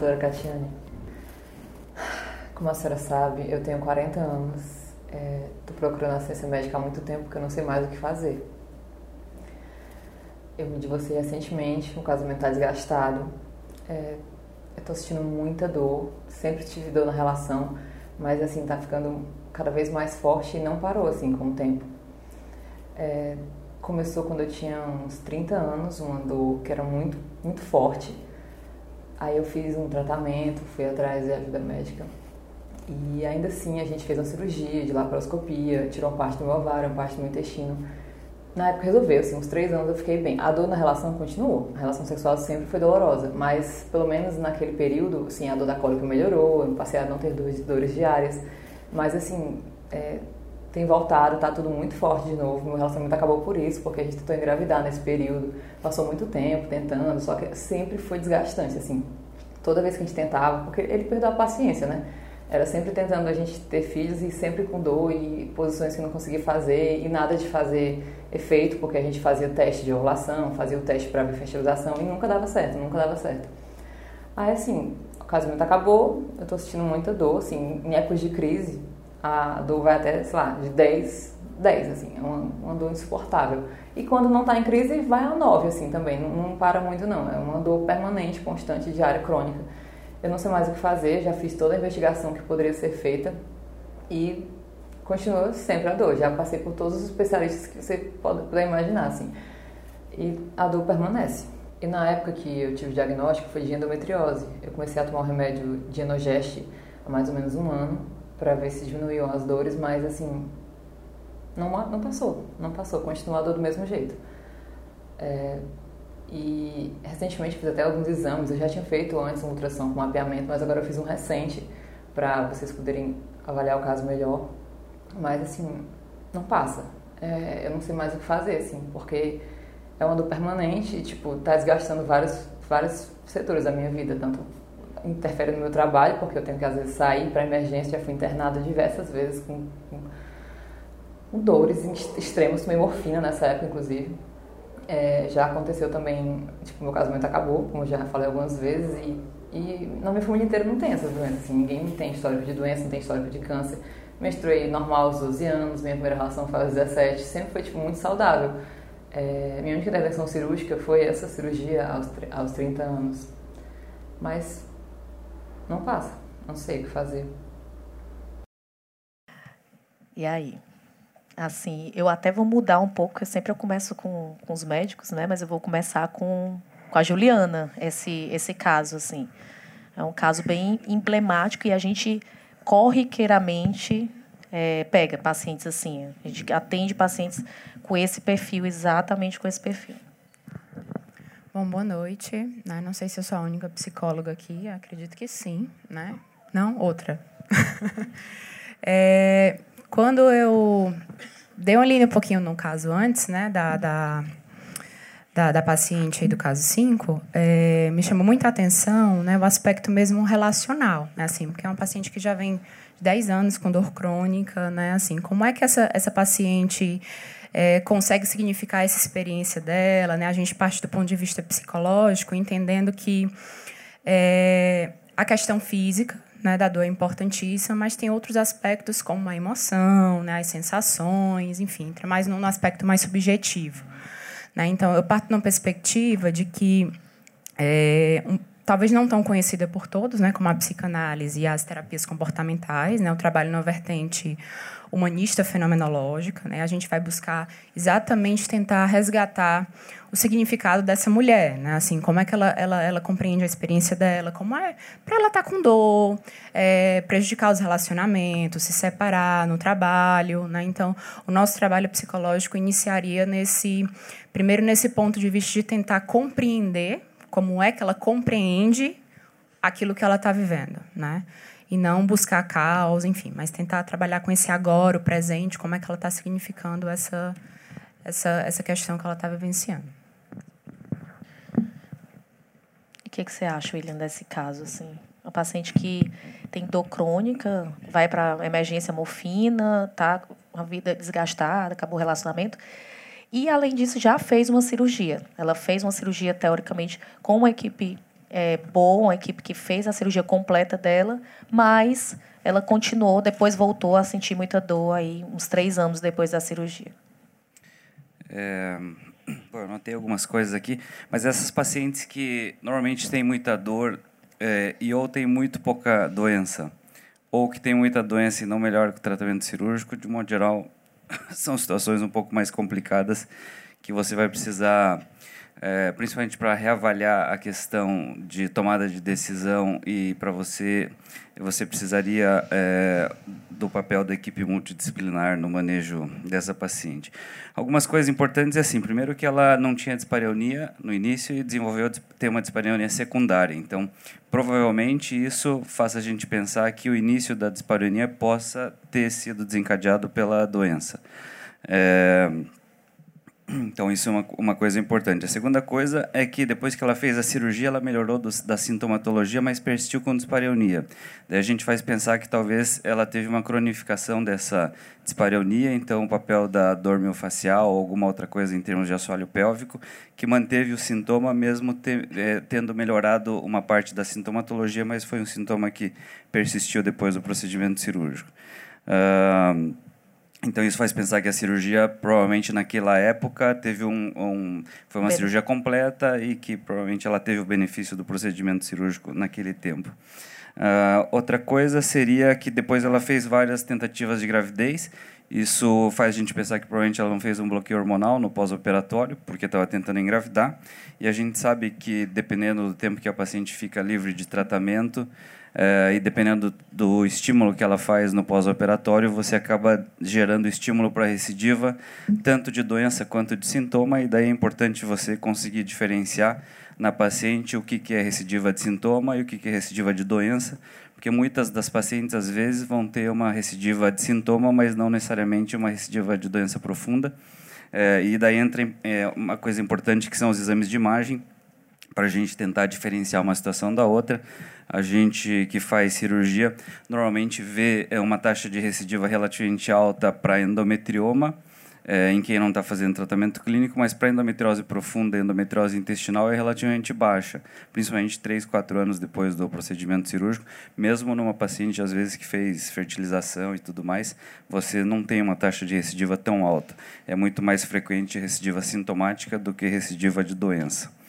doutora Catiane. Como a senhora sabe, eu tenho 40 anos, estou é, procurando assistência médica há muito tempo porque eu não sei mais o que fazer. Eu me divorciei recentemente, o casamento está desgastado, é, eu estou sentindo muita dor, sempre tive dor na relação, mas assim, está ficando cada vez mais forte e não parou assim com o tempo. É, começou quando eu tinha uns 30 anos, uma dor que era muito, muito forte. Aí eu fiz um tratamento, fui atrás de ajuda médica. E ainda assim a gente fez uma cirurgia de laparoscopia, tirou uma parte do meu ovário, uma parte do meu intestino. Na época resolveu, assim, uns três anos eu fiquei bem. A dor na relação continuou. A relação sexual sempre foi dolorosa, mas pelo menos naquele período, assim, a dor da cólica melhorou, eu passei a não ter dores, dores diárias. Mas assim, é, tem voltado, tá tudo muito forte de novo. Meu relacionamento acabou por isso, porque a gente tentou engravidar nesse período. Passou muito tempo tentando, só que sempre foi desgastante, assim. Toda vez que a gente tentava, porque ele perdeu a paciência, né? Era sempre tentando a gente ter filhos e sempre com dor e posições que não conseguia fazer e nada de fazer efeito, porque a gente fazia teste de ovulação, fazia o teste para fertilização e nunca dava certo, nunca dava certo. Aí assim, o casamento acabou, eu tô sentindo muita dor, assim, em épocas de crise, a dor vai até, sei lá, de 10, 10, assim, é uma, uma dor insuportável. E quando não está em crise, vai a 9, assim, também, não, não, para muito não, é uma dor permanente, constante, diária, crônica. Eu não sei mais o que fazer, já fiz toda a investigação que poderia ser feita e continua sempre a dor. Já passei por todos os especialistas que você pode, puder imaginar, assim. E a dor permanece. E na época que eu tive o diagnóstico foi de endometriose. Eu comecei a tomar o remédio de há mais ou menos um ano para ver se diminuiu as dores, mas assim, não, não passou, não passou, continuou a dor do mesmo jeito. É, e recentemente fiz até alguns exames, eu já tinha feito antes um ultrassom com mapeamento, mas agora eu fiz um recente para vocês poderem avaliar o caso melhor. Mas assim, não passa. É, eu não sei mais o que fazer, assim, porque é uma dor permanente e, tipo, tá desgastando vários, vários setores da minha vida, tanto interfere no meu trabalho, porque eu tenho que às vezes sair para emergência, já fui internada diversas vezes com, com, dores extremas, tomei morfina nessa época, inclusive. É, já aconteceu também, tipo, meu casamento acabou, como já falei algumas vezes, e, e na minha família inteira não tem essas doenças, assim, ninguém tem histórico de doença, não tem histórico de câncer. Menstruei normal aos 12 anos, minha primeira relação foi aos 17, sempre foi, tipo, muito saudável. É, minha única intervenção cirúrgica foi essa cirurgia aos, aos 30 anos. Mas não passa. Não sei o que fazer. E aí? Assim, eu até vou mudar um pouco, eu sempre eu começo com, com os médicos, né? Mas eu vou começar com, com a Juliana, esse, esse caso, assim. É um caso bem emblemático e a gente corriqueiramente é, pega pacientes assim. A gente atende pacientes com esse perfil, exatamente com esse perfil. Bom, boa noite. Né? Não sei se eu sou a única psicóloga aqui, acredito que sim, né? Não, outra. é, quando eu dei uma linha um pouquinho no caso antes, né, da, da, da, da paciente do caso 5, é, me chamou muita atenção né, o aspecto mesmo relacional, né, assim, porque é uma paciente que já vem 10 anos com dor crônica, né, assim, como é que essa, essa paciente é, consegue significar essa experiência dela, né? A gente parte do ponto de vista psicológico, entendendo que é, a questão física né, da dor é importantíssima, mas tem outros aspectos como a emoção, né, as sensações, enfim, entra mais no aspecto mais subjetivo. Né? Então, eu parto de uma perspectiva de que é, um, talvez não tão conhecida por todos, né, como a psicanálise e as terapias comportamentais, né, o trabalho na vertente humanista fenomenológica, né? A gente vai buscar exatamente tentar resgatar o significado dessa mulher, né? Assim, como é que ela, ela, ela compreende a experiência dela, como é para ela estar tá com dor, é, prejudicar os relacionamentos, se separar no trabalho, né? Então, o nosso trabalho psicológico iniciaria nesse primeiro nesse ponto de vista de tentar compreender como é que ela compreende aquilo que ela está vivendo, né? E não buscar a causa, enfim, mas tentar trabalhar com esse agora, o presente, como é que ela está significando essa, essa, essa questão que ela está vivenciando. O que, que você acha, William, desse caso? Assim? Uma paciente que tem dor crônica, vai para emergência morfina, tá com a vida desgastada, acabou o relacionamento. E, além disso, já fez uma cirurgia. Ela fez uma cirurgia, teoricamente, com uma equipe é, boa, uma equipe que fez a cirurgia completa dela, mas ela continuou, depois voltou a sentir muita dor aí, uns três anos depois da cirurgia. É, bom, eu notei algumas coisas aqui, mas essas pacientes que normalmente têm muita dor é, e ou têm muito pouca doença, ou que têm muita doença e não melhora com o tratamento cirúrgico, de modo geral, são situações um pouco mais complicadas que você vai precisar é, principalmente para reavaliar a questão de tomada de decisão e para você você precisaria é, do papel da equipe multidisciplinar no manejo dessa paciente. Algumas coisas importantes é assim, primeiro que ela não tinha dispareunia no início e desenvolveu ter uma dispareunia secundária. Então, provavelmente isso faz a gente pensar que o início da dispareunia possa ter sido desencadeado pela doença. É, então, isso é uma, uma coisa importante. A segunda coisa é que depois que ela fez a cirurgia, ela melhorou do, da sintomatologia, mas persistiu com dispareunia. Daí a gente faz pensar que talvez ela teve uma cronificação dessa dispareunia, então o papel da dor miofascial ou alguma outra coisa em termos de assoalho pélvico, que manteve o sintoma mesmo te, é, tendo melhorado uma parte da sintomatologia, mas foi um sintoma que persistiu depois do procedimento cirúrgico. Uh, então isso faz pensar que a cirurgia provavelmente naquela época teve um, um foi uma cirurgia completa e que provavelmente ela teve o benefício do procedimento cirúrgico naquele tempo. Uh, outra coisa seria que depois ela fez várias tentativas de gravidez. Isso faz a gente pensar que provavelmente ela não fez um bloqueio hormonal no pós-operatório, porque estava tentando engravidar. E a gente sabe que, dependendo do tempo que a paciente fica livre de tratamento, é, e dependendo do, estímulo que ela faz no pós-operatório, você acaba gerando estímulo para recidiva, tanto de doença quanto de sintoma, e daí é importante você conseguir diferenciar na paciente o que, é recidiva de sintoma e o que, é recidiva de doença, porque muitas das pacientes, às vezes, vão ter uma recidiva de sintoma, mas não necessariamente uma recidiva de doença profunda. É, e daí entra é, uma coisa importante que são os exames de imagem, para a gente tentar diferenciar uma situação da outra. A gente que faz cirurgia normalmente vê é, uma taxa de recidiva relativamente alta para endometrioma, é, em quem não está fazendo tratamento clínico, mas para endometriose profunda endometriose intestinal é relativamente baixa, principalmente 3, 4 anos depois do procedimento cirúrgico. Mesmo numa paciente, às vezes, que fez fertilização e tudo mais, você não tem uma taxa de recidiva tão alta. É muito mais frequente recidiva sintomática do que recidiva de doença.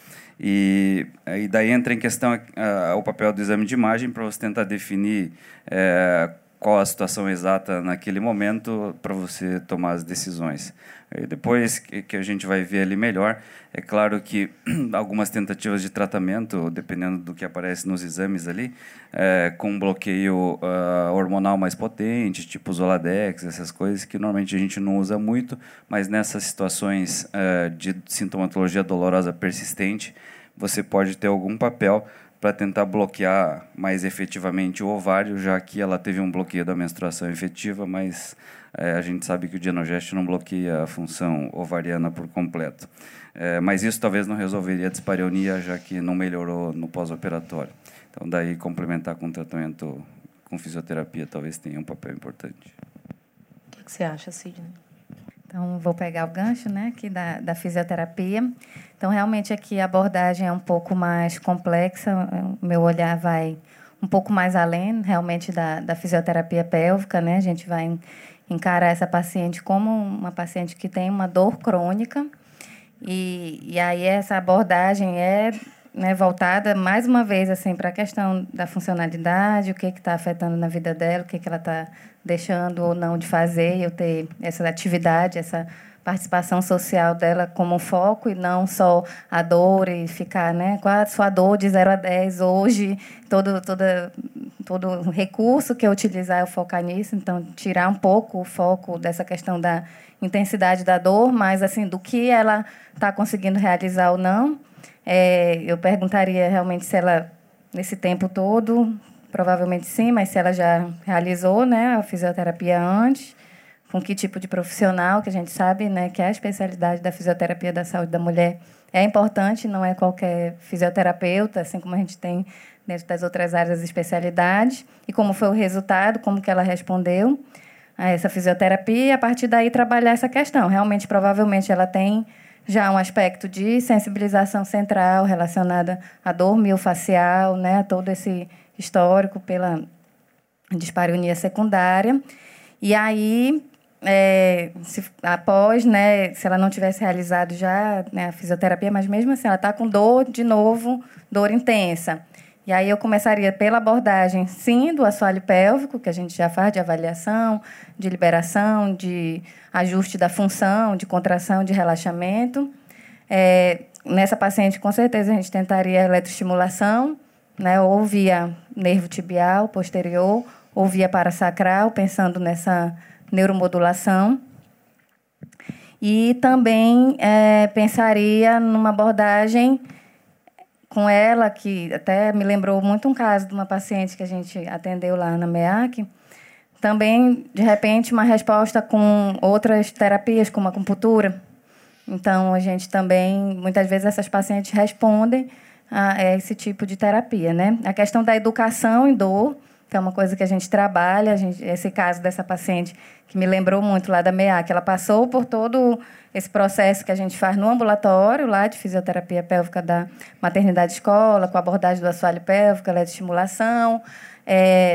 E, e daí entra em questão uh, o papel do exame de imagem para você tentar definir uh, qual a situação exata naquele momento para você tomar as decisões. E depois que, que, a gente vai ver ali melhor, é claro que algumas tentativas de tratamento, dependendo do que aparece nos exames ali, é, com bloqueio uh, hormonal mais potente, tipo Zoladex, essas coisas que normalmente a gente não usa muito, mas nessas situações uh, de sintomatologia dolorosa persistente, você pode ter algum papel para tentar bloquear mais efetivamente o ovário, já que ela teve um bloqueio da menstruação efetiva, mas é, a gente sabe que o dienogeste não bloqueia a função ovariana por completo. É, mas isso talvez não resolveria a dispareunia, já que não melhorou no pós-operatório. Então, daí complementar com tratamento com fisioterapia talvez tenha um papel importante. O que você acha, Sidney? Então, vou pegar o gancho né, aqui da, da fisioterapia. Então, realmente, aqui a abordagem é um pouco mais complexa. O meu olhar vai um pouco mais além, realmente, da, da fisioterapia pélvica. Né? A gente vai encarar essa paciente como uma paciente que tem uma dor crônica. E, e aí, essa abordagem é né, voltada, mais uma vez, assim, para a questão da funcionalidade, o que está afetando na vida dela, o que, que ela está deixando ou não de fazer, eu ter essa atividade, essa participação social dela como foco e não só a dor e ficar, né, qual a sua dor de 0 a 10 hoje, todo, toda, todo recurso que eu utilizar eu focar nisso, então tirar um pouco o foco dessa questão da intensidade da dor, mas assim, do que ela está conseguindo realizar ou não, é, eu perguntaria realmente se ela, nesse tempo todo, Provavelmente sim, mas se ela já realizou né, a fisioterapia antes, com que tipo de profissional, que a gente sabe né, que é a especialidade da fisioterapia da saúde da mulher é importante, não é qualquer fisioterapeuta, assim como a gente tem dentro das outras áreas de especialidade, e como foi o resultado, como que ela respondeu a essa fisioterapia, e a partir daí trabalhar essa questão. Realmente, provavelmente, ela tem já um aspecto de sensibilização central relacionada à dor miofacial, né, a todo esse histórico pela dispareunia secundária. E aí, é, se, após, né, se ela não tivesse realizado já né, a fisioterapia, mas mesmo assim ela está com dor de novo, dor intensa. E aí eu começaria pela abordagem, sim, do assoalho pélvico, que a gente já faz de avaliação, de liberação, de ajuste da função, de contração, de relaxamento. É, nessa paciente, com certeza, a gente tentaria eletroestimulação, né, ou via nervo tibial posterior, ou via parasacral, pensando nessa neuromodulação. E também é, pensaria numa abordagem com ela, que até me lembrou muito um caso de uma paciente que a gente atendeu lá na MEAC. Também, de repente, uma resposta com outras terapias, como a acupuntura. Então, a gente também, muitas vezes, essas pacientes respondem a esse tipo de terapia, né? A questão da educação em dor, que é uma coisa que a gente trabalha, a gente, esse caso dessa paciente que me lembrou muito lá da MEAC, ela passou por todo esse processo que a gente faz no ambulatório, lá de fisioterapia pélvica da maternidade escola, com abordagem do assoalho pélvico, ela é de estimulação.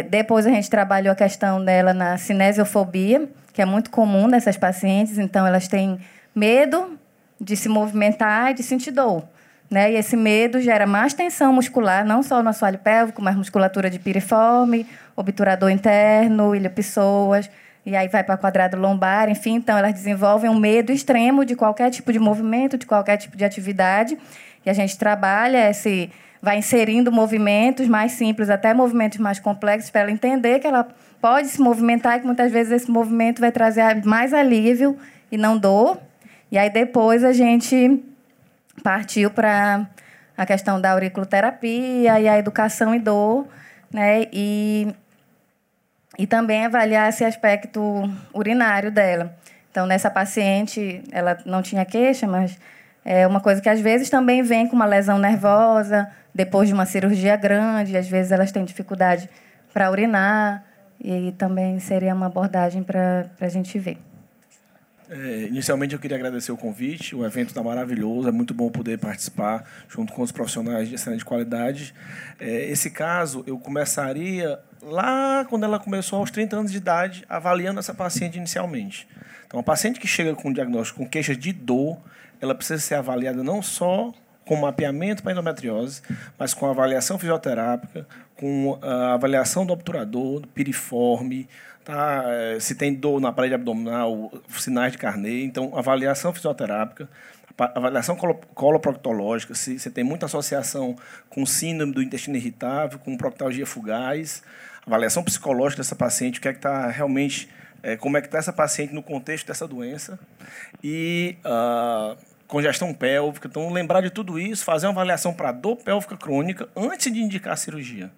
Depois a gente trabalhou a questão dela na cinesiofobia, que é muito comum nessas pacientes, então elas têm medo de se movimentar e de sentir dor. Né? E esse medo gera mais tensão muscular, não só no assoalho pélvico, mas musculatura de piriforme, obturador interno, ilha-pessoas. E aí vai para quadrado lombar, enfim. Então, elas desenvolvem um medo extremo de qualquer tipo de movimento, de qualquer tipo de atividade. E a gente trabalha esse vai inserindo movimentos mais simples, até movimentos mais complexos, para ela entender que ela pode se movimentar e que muitas vezes esse movimento vai trazer mais alívio e não dor. E aí depois a gente partiu para a questão da auriculoterapia e a educação e dor, né? E e também avaliar esse aspecto urinário dela. Então, nessa paciente, ela não tinha queixa, mas é uma coisa que às vezes também vem com uma lesão nervosa, depois de uma cirurgia grande, às vezes elas têm dificuldade para urinar, e também seria uma abordagem para a gente ver. É, inicialmente eu queria agradecer o convite, o evento está maravilhoso, é muito bom poder participar junto com os profissionais de excelente qualidade. É, esse caso eu começaria lá quando ela começou aos 30 anos de idade, avaliando essa paciente inicialmente. Então, a paciente que chega com diagnóstico com queixa de dor, ela precisa ser avaliada não só com mapeamento para endometriose, mas com avaliação fisioterápica, com a avaliação do obturador, do piriforme, tá? Eh, se tem dor na parede abdominal, sinais de carneiro. Então, avaliação fisioterápica, avaliação coloproctológica, se você tem muita associação com síndrome do intestino irritável, com proctalgia fugaz, avaliação psicológica dessa paciente, o que é que está realmente, é, como é que está essa paciente no contexto dessa doença e uh, congestão pélvica. Então, lembrar de tudo isso, fazer uma avaliação para dor pélvica crônica antes de indicar a cirurgia.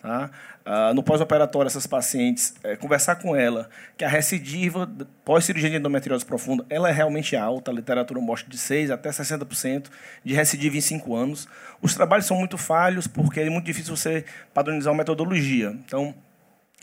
Tá? Ah, no pós-operatório, essas pacientes, é, conversar com ela que a recidiva pós-cirurgia de endometriose profunda ela é realmente alta, a literatura mostra de 6% até 60% de recidiva em 5 anos. Os trabalhos são muito falhos porque é muito difícil você padronizar uma metodologia. Então,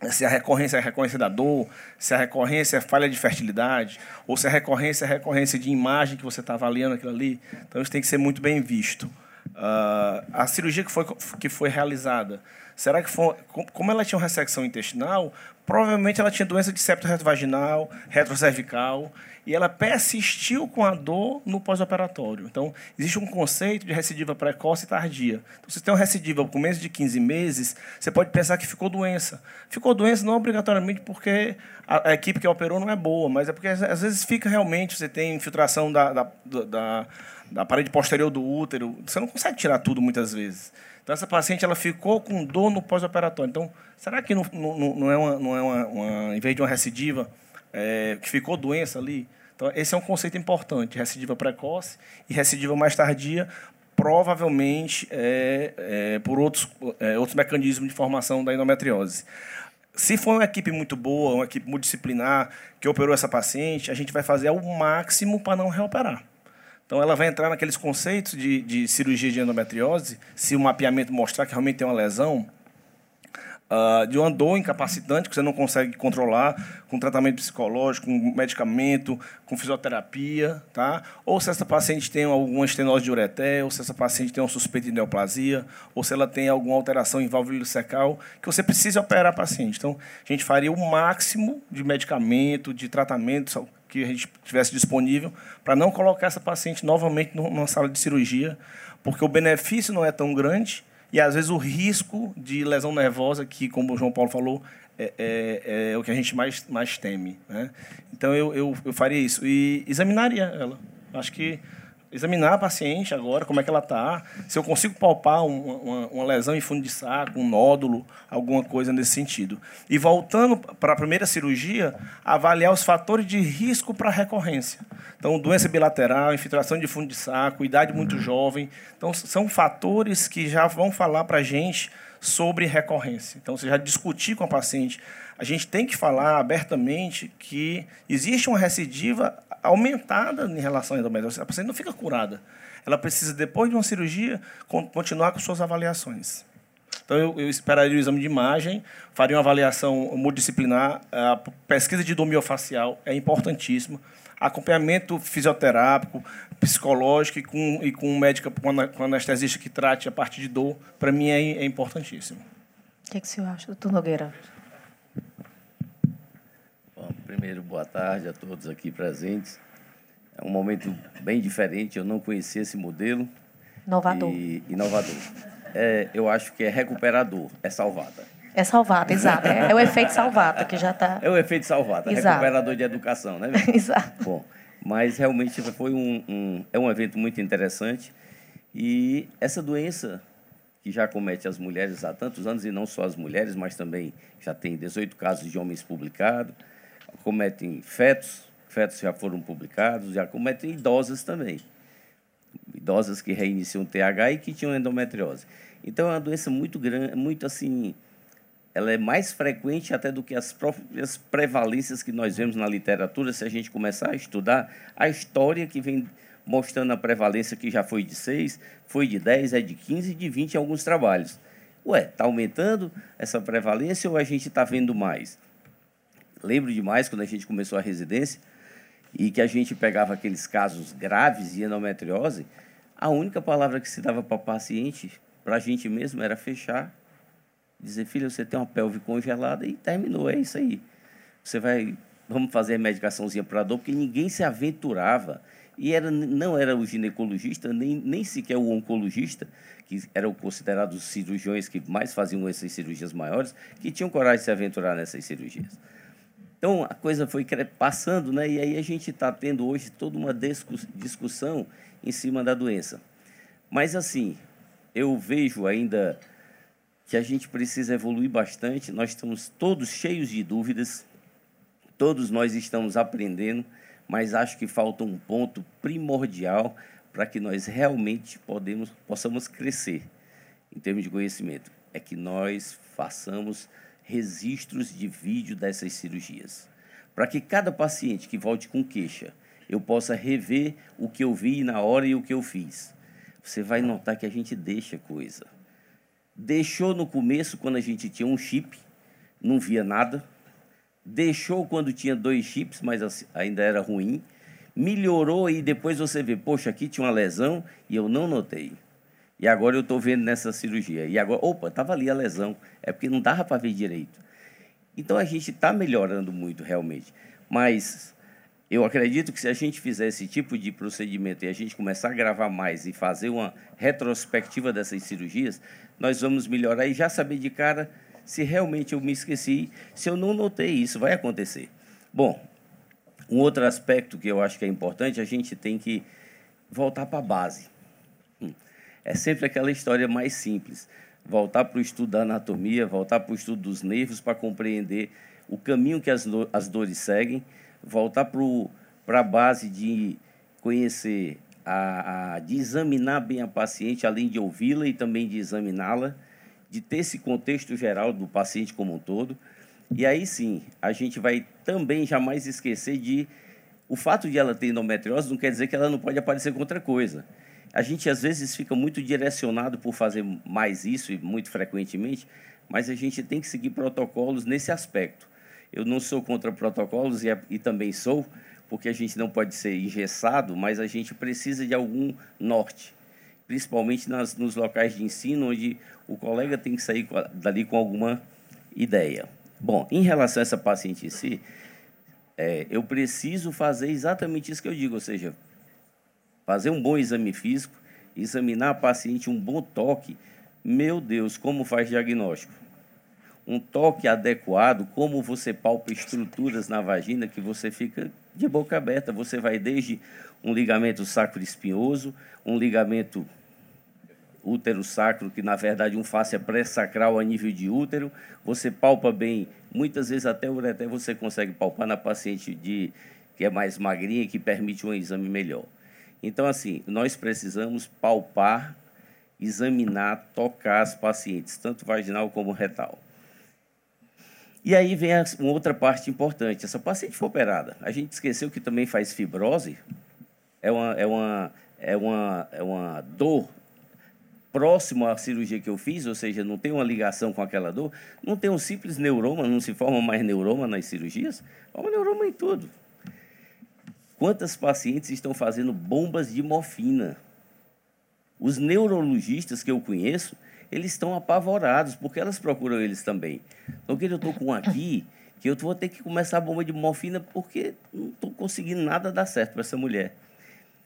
se a recorrência é a recorrência da dor, se a recorrência é falha de fertilidade, ou se a recorrência é a recorrência de imagem que você está avaliando aquilo ali. Então, isso tem que ser muito bem visto. Uh, a cirurgia que foi, que foi realizada Será que foi, como ela tinha uma ressecção intestinal, provavelmente ela tinha doença de septo retrovaginal, retrocervical, e ela persistiu com a dor no pós-operatório. Então, existe um conceito de recidiva precoce e tardia. Então, se tem uma recidiva com menos de 15 meses, você pode pensar que ficou doença. Ficou doença não obrigatoriamente porque a, a equipe que operou não é boa, mas é porque às vezes fica realmente, você tem infiltração da, da, da, da parede posterior do útero, você não consegue tirar tudo muitas vezes. Então, essa paciente ela ficou com dor no pós-operatório. Então, será que não, não, não é, uma, não é uma, uma, em vez de uma recidiva, é, que ficou doença ali? Então, esse é um conceito importante: recidiva precoce e recidiva mais tardia, provavelmente é, é, por outros, é, outros mecanismos de formação da endometriose. Se for uma equipe muito boa, uma equipe multidisciplinar que operou essa paciente, a gente vai fazer o máximo para não reoperar. Então, ela vai entrar naqueles conceitos de, de cirurgia de endometriose, se o mapeamento mostrar que realmente tem uma lesão, uh, de uma dor incapacitante que você não consegue controlar com tratamento psicológico, com medicamento, com fisioterapia, tá? Ou se essa paciente tem alguma estenose de ureter, ou se essa paciente tem uma suspeita de neoplasia, ou se ela tem alguma alteração em válvula ileocecal, que você precisa operar a paciente. Então, a gente faria o máximo de medicamento, de tratamento que a gente tivesse disponível para não colocar essa paciente novamente numa sala de cirurgia, porque o benefício não é tão grande e, às vezes, o risco de lesão nervosa, que, como o João Paulo falou, é, é, é o que a gente mais, mais teme. Né? Então, eu, eu, eu faria isso. E examinaria ela. Acho que examinar a paciente agora, como é que ela está, se eu consigo palpar uma, uma, lesão em fundo de saco, um nódulo, alguma coisa nesse sentido. E voltando para a primeira cirurgia, avaliar os fatores de risco para recorrência. Então, doença bilateral, infiltração de fundo de saco, idade muito jovem. Então, são fatores que já vão falar para a gente sobre recorrência. Então, você já discutir com a paciente. A gente tem que falar abertamente que existe uma recidiva aumentada em relação à endometriose. A paciente não fica curada. Ela precisa, depois de uma cirurgia, continuar com suas avaliações. Então, eu, eu esperaria o exame de imagem, faria uma avaliação multidisciplinar. A pesquisa de domiofacial é importantíssima. Acompanhamento fisioterápico, psicológico e com, e com um médico, com anestesista que trate a parte de dor, para mim é, é importantíssimo. O que, é que o senhor acha, doutor Nogueira? Bom, primeiro, boa tarde a todos aqui presentes. É um momento bem diferente, eu não conhecia esse modelo. Inovador. E, inovador. É, eu acho que é recuperador, é salvada. É salvada, exato. É, é o efeito salvada que já está. É o efeito salvada, exato. recuperador de educação, né? exato. Bom, mas realmente foi um, um, é um evento muito interessante. E essa doença que já comete as mulheres há tantos anos, e não só as mulheres, mas também já tem 18 casos de homens publicados, cometem fetos, fetos já foram publicados, já cometem idosas também. Idosas que reiniciam TH e que tinham endometriose. Então é uma doença muito grande, muito assim, ela é mais frequente até do que as próprias prevalências que nós vemos na literatura, se a gente começar a estudar a história que vem mostrando a prevalência que já foi de 6, foi de 10, é de 15 e de 20 em alguns trabalhos. Ué, está aumentando essa prevalência ou a gente está vendo mais? Lembro demais quando a gente começou a residência e que a gente pegava aqueles casos graves de endometriose, a única palavra que se dava para o paciente, para a gente mesmo, era fechar, dizer, filha, você tem uma pelve congelada e terminou, é isso aí. Você vai, vamos fazer a medicaçãozinha para dor, porque ninguém se aventurava. E era, não era o ginecologista, nem, nem sequer o oncologista, que eram considerados os cirurgiões que mais faziam essas cirurgias maiores, que tinham coragem de se aventurar nessas cirurgias. Então a coisa foi passando, né? E aí a gente está tendo hoje toda uma discussão em cima da doença. Mas assim, eu vejo ainda que a gente precisa evoluir bastante. Nós estamos todos cheios de dúvidas, todos nós estamos aprendendo, mas acho que falta um ponto primordial para que nós realmente podemos, possamos crescer em termos de conhecimento. É que nós façamos registros de vídeo dessas cirurgias, para que cada paciente que volte com queixa, eu possa rever o que eu vi na hora e o que eu fiz. Você vai notar que a gente deixa coisa. Deixou no começo, quando a gente tinha um chip, não via nada. Deixou quando tinha dois chips, mas ainda era ruim. Melhorou e depois você vê, poxa, aqui tinha uma lesão e eu não notei. E agora eu estou vendo nessa cirurgia. E agora, opa, estava ali a lesão. É porque não dava para ver direito. Então a gente está melhorando muito realmente. Mas eu acredito que se a gente fizer esse tipo de procedimento e a gente começar a gravar mais e fazer uma retrospectiva dessas cirurgias, nós vamos melhorar e já saber de cara se realmente eu me esqueci, se eu não notei isso, vai acontecer. Bom, um outro aspecto que eu acho que é importante, a gente tem que voltar para a base. É sempre aquela história mais simples. Voltar para o estudo da anatomia, voltar para o estudo dos nervos para compreender o caminho que as, as dores seguem, voltar para a base de conhecer, a, a, de examinar bem a paciente, além de ouvi-la e também de examiná-la, de ter esse contexto geral do paciente como um todo. E aí sim, a gente vai também jamais esquecer de o fato de ela ter endometriose não quer dizer que ela não pode aparecer com outra coisa a gente às vezes fica muito direcionado por fazer mais isso e muito frequentemente, mas a gente tem que seguir protocolos nesse aspecto. Eu não sou contra protocolos e, e também sou, porque a gente não pode ser engessado, mas a gente precisa de algum norte, principalmente nas, nos locais de ensino, onde o colega tem que sair dali com alguma ideia. Bom, em relação a essa paciente em si, é, eu preciso fazer exatamente isso que eu digo, ou seja, fazer um bom exame físico, examinar a paciente, um bom toque. Meu Deus, como faz diagnóstico? Um toque adequado, como você palpa estruturas na vagina que você fica de boca aberta. Você vai desde um ligamento sacro espinhoso, um ligamento útero sacro, que na verdade um fáscia pré-sacral a nível de útero. Você palpa bem, muitas vezes até o ureter você consegue palpar na paciente de, que é mais magrinha, que permite um exame melhor. Então, assim, nós precisamos palpar, examinar, tocar as pacientes, tanto vaginal como retal. E aí vem uma outra parte importante. Essa paciente foi operada. A gente esqueceu que também faz fibrose. É uma, é uma, é uma, é uma dor próximo à cirurgia que eu fiz, ou seja, não tem uma ligação com aquela dor, não tem um simples neuroma, não se forma mais neuroma nas cirurgias, forma neuroma em tudo. Quantas pacientes estão fazendo bombas de morfina? Os neurologistas que eu conheço, eles estão apavorados, porque elas procuram eles também. Então, que eu estou com aqui, que eu vou ter que começar a bomba de morfina porque não estou conseguindo nada dar certo para essa mulher.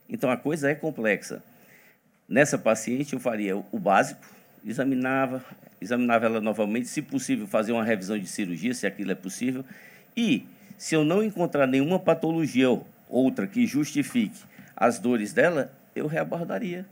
Então, a coisa é complexa. Nessa paciente, eu faria o básico, examinava, examinava ela novamente, se possível, fazer uma revisão de cirurgia, se aquilo é possível. E, se eu não encontrar nenhuma patologia outra que justifique as dores dela, eu reabordaria.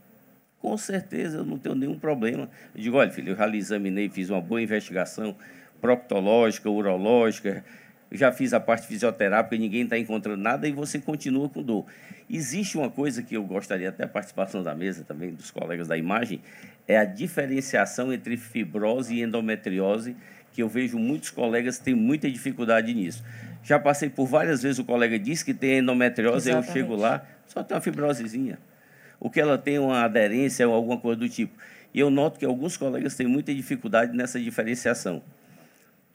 Com certeza, eu não tenho nenhum problema. Eu digo, olha, filho, eu já lhe examinei, fiz uma boa investigação proctológica, urológica, já fiz a parte fisioterápica ninguém está encontrando nada e você continua com dor. Existe uma coisa que eu gostaria até a participação da mesa também, dos colegas da imagem, é a diferenciação entre fibrose e endometriose, que eu vejo muitos colegas têm muita dificuldade nisso. Já passei por várias vezes, o colega diz que tem endometriose, Exatamente. eu chego lá, só tem uma fibrosezinha. O que ela tem uma aderência ou alguma coisa do tipo. E eu noto que alguns colegas têm muita dificuldade nessa diferenciação.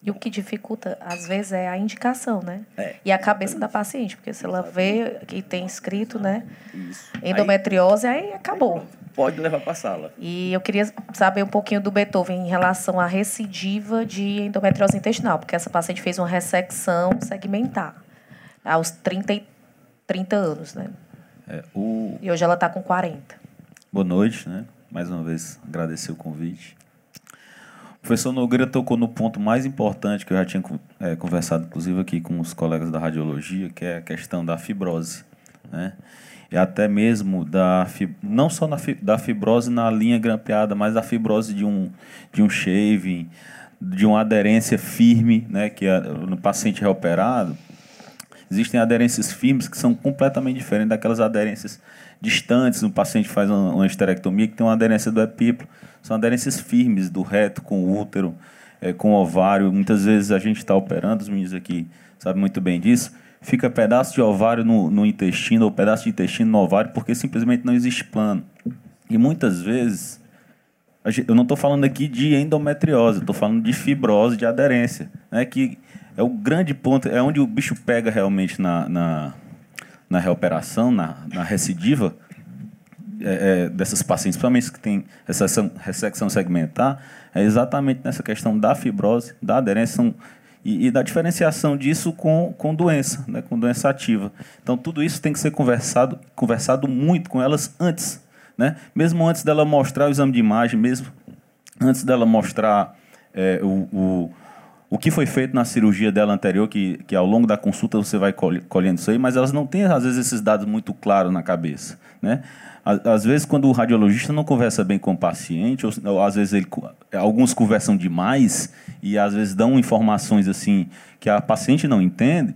E o que dificulta, às vezes, é a indicação, né? É, e a cabeça da paciente, porque se ela vê que tem escrito, né? Isso. Endometriose, aí, aí acabou. Aí, pode levar para a sala. E eu queria saber um pouquinho do Beethoven em relação à recidiva de endometriose intestinal, porque essa paciente fez uma ressecção segmentar aos 30, 30 anos, né? É, o... E hoje ela está com 40. Boa noite, né? Mais uma vez, agradecer o convite. O professor Nogueira tocou no ponto mais importante que eu já tinha é, conversado, inclusive, aqui com os colegas da radiologia, que é a questão da fibrose. Né? E até mesmo da não só na, da fibrose na linha grampeada, mas da fibrose de um, de um shaving, de uma aderência firme, né, que é, no paciente reoperado, existem aderências firmes que são completamente diferentes daquelas aderências distantes. No paciente faz uma, uma esterectomia que tem uma aderência do epíplo são aderências firmes do reto com o útero, é, com o ovário. Muitas vezes a gente está operando, os meninos aqui sabem muito bem disso, fica pedaço de ovário no, no intestino ou pedaço de intestino no ovário porque simplesmente não existe plano. E muitas vezes, eu não estou falando aqui de endometriose, estou falando de fibrose, de aderência, né, que é o grande ponto, é onde o bicho pega realmente na, na, na reoperação, na, na recidiva, é, é, dessas pacientes, principalmente que têm ressecção, ressecção segmentar, é exatamente nessa questão da fibrose, da aderência e, e, da diferenciação disso com, com doença, né, com doença ativa. Então, tudo isso tem que ser conversado, conversado muito com elas antes, né? mesmo antes dela mostrar o exame de imagem, mesmo antes dela mostrar é, o, o, o que foi feito na cirurgia dela anterior, que, que ao longo da consulta você vai colhendo isso aí, mas elas não têm, às vezes, esses dados muito claros na cabeça. Né? Às vezes, quando o radiologista não conversa bem com o paciente, ou, ou às vezes ele, alguns conversam demais e às vezes dão informações assim que a paciente não entende.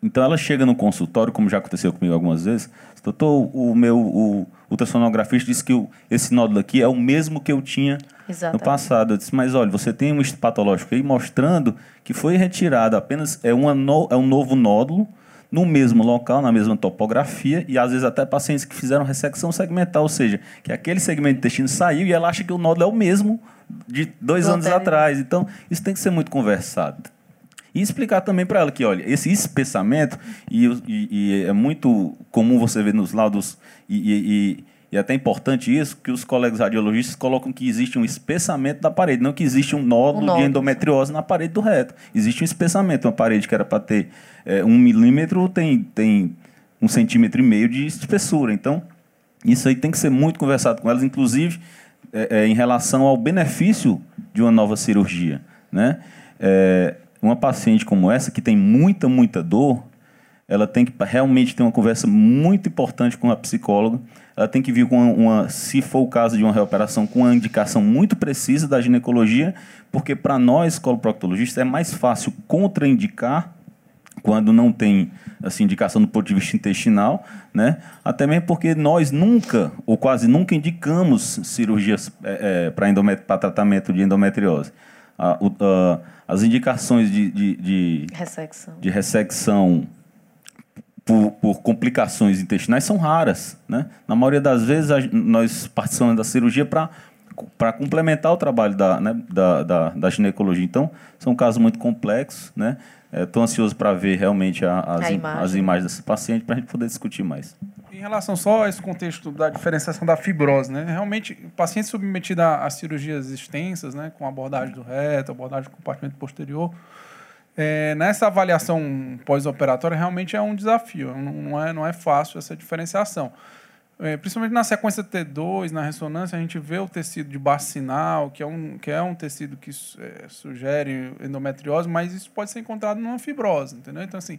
Então ela chega no consultório, como já aconteceu comigo algumas vezes, doutor, o meu o ultrassonografista disse que o, esse nódulo aqui é o mesmo que eu tinha Exatamente. no passado. Eu disse, mas olha, você tem um patológico aí mostrando que foi retirado apenas é, uma no, é um novo nódulo no mesmo local, na mesma topografia, e às vezes até pacientes que fizeram ressecção segmental, ou seja, que aquele segmento intestino saiu e ela acha que o nódulo é o mesmo de dois Do anos anterior. atrás. Então, isso tem que ser muito conversado. E explicar também para ela que, olha, esse espessamento, e, e- e é muito comum você ver nos laudos, e, e- é até importante isso, que os colegas radiologistas colocam que existe um espessamento da parede, não que existe um nódulo, Um nódulo. de endometriose na parede do reto. Existe um espessamento. Uma parede que era para ter é, um milímetro tem, tem um centímetro e meio de espessura. Então, isso aí tem que ser muito conversado com elas, inclusive é, é, em relação ao benefício de uma nova cirurgia. Né? É, uma paciente como essa, que tem muita, muita dor, ela tem que realmente ter uma conversa muito importante com a psicóloga. Ela tem que vir com uma, se for o caso de uma reoperação, com uma indicação muito precisa da ginecologia, porque para nós, coloproctologistas, é mais fácil contraindicar quando não tem assim, indicação do ponto de vista intestinal, né? até mesmo porque nós nunca, ou quase nunca, indicamos cirurgias é, para tratamento de endometriose. A- a- as indicações de, de, de, Ressecção. de ressecção por, por complicações intestinais são raras. Né? Na maioria das vezes, a- nós participamos da cirurgia para complementar o trabalho da, né, da, da, da ginecologia. Então, são casos muito complexos. Né? Estou ansioso para ver realmente a- as, imagem. as imagens desse paciente para a gente poder discutir mais. Em relação só a esse contexto da diferenciação da fibrose, né? Realmente, paciente submetido a, a cirurgias extensas, né? Com abordagem do reto, abordagem do compartimento posterior, é, nessa avaliação pós-operatória realmente é um desafio. Não, não é, não é fácil essa diferenciação. É, principalmente na sequência T2, na ressonância, a gente vê o tecido de bacinal, que é um, que é um tecido que é, sugere endometriose, mas isso pode ser encontrado numa fibrose, entendeu? Então, assim,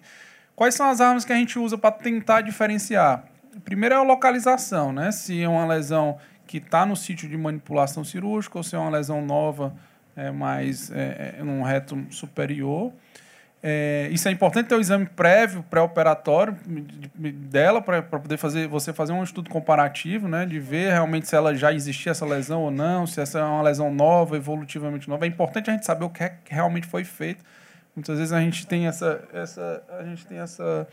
quais são as armas que a gente usa para tentar diferenciar? Primeiro é a localização, né? Se é uma lesão que está no sítio de manipulação cirúrgica ou se é uma lesão nova, é, mais é, é, num reto superior. É, isso é importante ter o exame prévio, pré-operatório de- de- dela, para poder fazer você fazer um estudo comparativo, né? De ver realmente se ela já existia essa lesão ou não, se essa é uma lesão nova, evolutivamente nova. É importante a gente saber o que, é que realmente foi feito. Muitas vezes a gente tem essa, essa, a gente tem essa,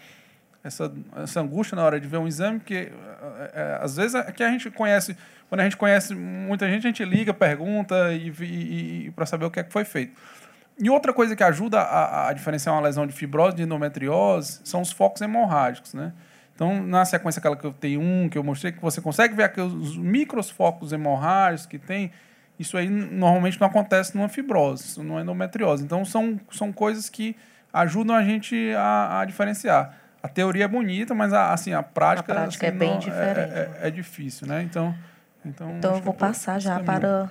essa, essa angústia na hora de ver um exame, porque é, é, às vezes é que a gente conhece, quando a gente conhece muita gente, a gente liga, pergunta e, e, e para saber o que é que foi feito. E outra coisa que ajuda a, a diferenciar uma lesão de fibrose de endometriose são os focos hemorrágicos, né? Então, na sequência aquela que eu tenho um, que eu mostrei, que você consegue ver aqueles micros focos hemorrágicos que tem, isso aí normalmente não acontece numa fibrose, é endometriose. Então, são, são coisas que ajudam a gente a, a diferenciar. A teoria é bonita, mas a, assim, a prática, A prática assim, é bem não- diferente. É, é- é difícil, né? Então, então, Então eu vou é passar já caminho. para.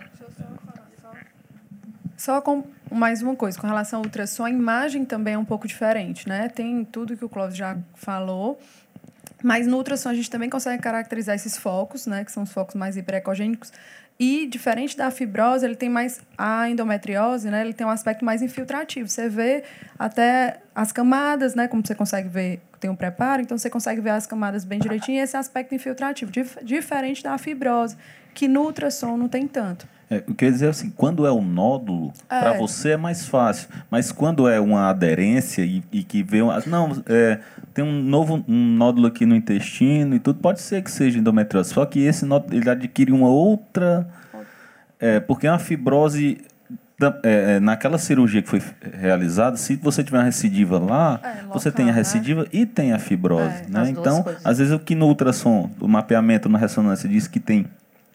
Só com mais uma coisa, com relação ao ultrassom, a imagem também é um pouco diferente, né? Tem tudo que o Clóvis já falou, mas no ultrassom a gente também consegue caracterizar esses focos, né? Que são os focos mais hiperecogênicos. E, diferente da fibrose, ele tem mais... A endometriose, né? Ele tem um aspecto mais infiltrativo. Você vê até as camadas, né? Como você consegue ver, tem um preparo, então você consegue ver as camadas bem direitinho e esse aspecto infiltrativo. Dif diferente da fibrose, que no ultrassom não tem tanto. É, o que eu ia dizer é assim, quando é um nódulo, É. para você é mais fácil. Mas quando é uma aderência e, e que vê uma, não, é, tem um novo um nódulo aqui no intestino e tudo, pode ser que seja endometriose. Só que esse nódulo ele adquire uma outra. É, porque uma fibrose. é, é, naquela cirurgia que foi realizada, se você tiver uma recidiva lá, É, você local, tem a né? recidiva e tem a fibrose. É, né? Então, às vezes o que no ultrassom, o mapeamento na ressonância diz que tem